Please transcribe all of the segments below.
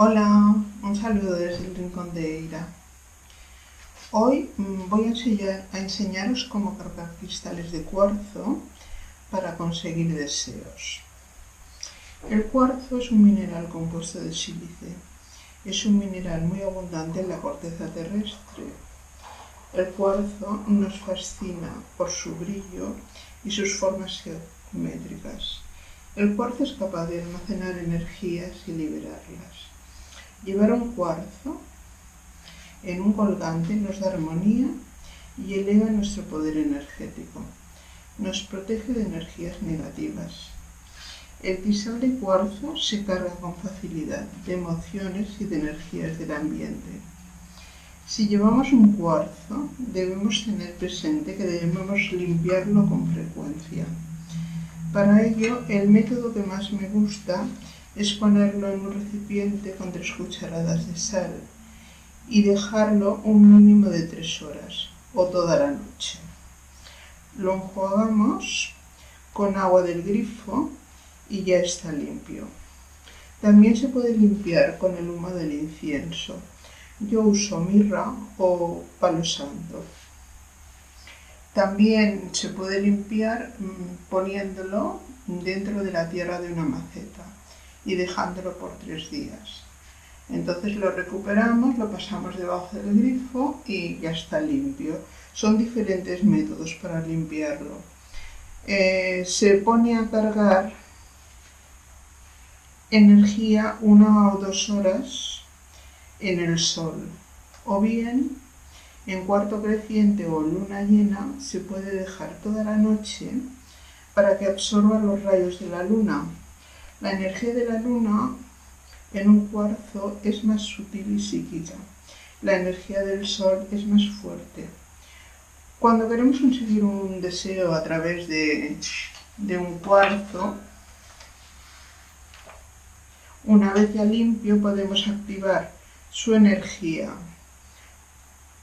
Hola, un saludo desde el Rincón de Eira. Hoy mm, voy a, enseñaros cómo cargar cristales de cuarzo para conseguir deseos. El cuarzo es un mineral compuesto de sílice. Es un mineral muy abundante en la corteza terrestre. El cuarzo nos fascina por su brillo y sus formas geométricas. El cuarzo es capaz de almacenar energías y liberarlas. Llevar un cuarzo en un colgante nos da armonía y eleva nuestro poder energético. Nos protege de energías negativas. El cristal de cuarzo se carga con facilidad de emociones y de energías del ambiente. Si llevamos un cuarzo, debemos tener presente que debemos limpiarlo con frecuencia. Para ello, el método que más me gusta es ponerlo en un recipiente con tres cucharadas de sal y dejarlo un mínimo de tres horas o toda la noche. Lo enjuagamos con agua del grifo y ya está limpio. También se puede limpiar con el humo del incienso. Yo uso mirra o palo santo. También se puede limpiar mm, poniéndolo dentro de la tierra de una maceta y dejándolo por tres días. Entonces lo recuperamos, lo pasamos debajo del grifo y ya está limpio. Son diferentes métodos para limpiarlo. Eh, se pone a cargar energía una o dos horas en el sol o bien en cuarto creciente o luna llena se puede dejar toda la noche para que absorba los rayos de la luna la energía de la luna en un cuarzo es más sutil y psíquica. La energía del sol es más fuerte. Cuando queremos conseguir un deseo a través de, de un cuarzo, una vez ya limpio podemos activar su energía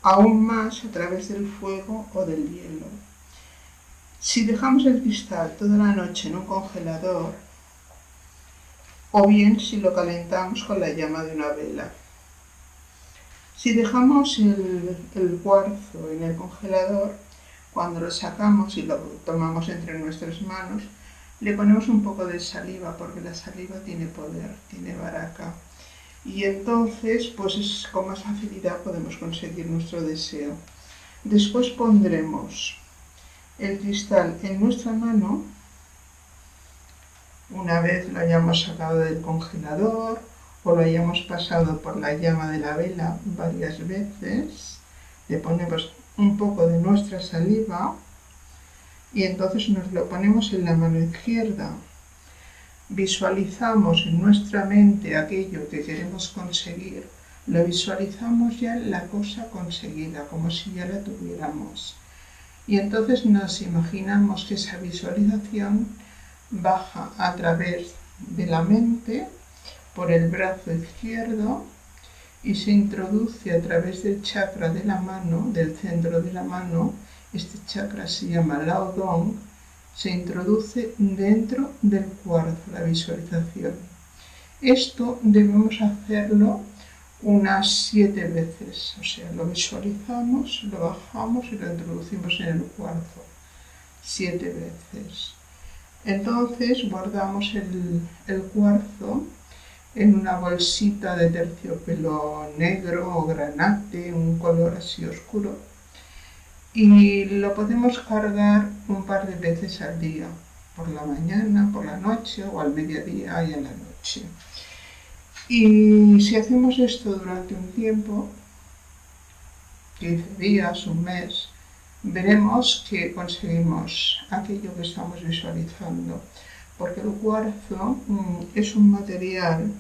aún más a través del fuego o del hielo. Si dejamos el cristal toda la noche en un congelador, o bien si lo calentamos con la llama de una vela. Si dejamos el, cuarzo en el congelador, cuando lo sacamos y lo tomamos entre nuestras manos, le ponemos un poco de saliva, porque la saliva tiene poder, tiene baraca. Y entonces, pues con más facilidad podemos conseguir nuestro deseo. Después pondremos el cristal en nuestra mano una vez lo hayamos sacado del congelador o lo hayamos pasado por la llama de la vela varias veces, le ponemos un poco de nuestra saliva y entonces nos lo ponemos en la mano izquierda. Visualizamos en nuestra mente aquello que queremos conseguir, lo visualizamos ya la cosa conseguida, como si ya la tuviéramos. Y entonces nos imaginamos que esa visualización baja a través de la mente por el brazo izquierdo y se introduce a través del chakra de la mano, del centro de la mano, este chakra se llama Laodong, se introduce dentro del cuarzo, la visualización. Esto debemos hacerlo unas siete veces, o sea, lo visualizamos, lo bajamos y lo introducimos en el cuarzo, siete veces. Entonces guardamos el, cuarzo en una bolsita de terciopelo negro o granate, un color así oscuro, y lo podemos cargar un par de veces al día, por la mañana, por la noche o al mediodía y en la noche. Y si hacemos esto durante un tiempo, 15 días, un mes, veremos que conseguimos aquello que estamos visualizando, porque el cuarzo mm, es un material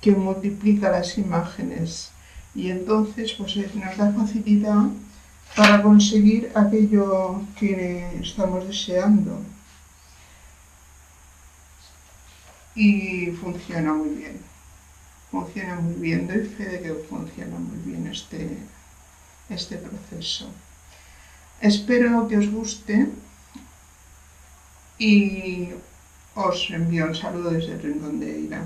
que multiplica las imágenes y entonces pues, nos da facilidad para conseguir aquello que estamos deseando. Y funciona muy bien, funciona muy bien, doy fe de que funciona muy bien este, este proceso. Espero que os guste y os envío un saludo desde el Rincón de Ira.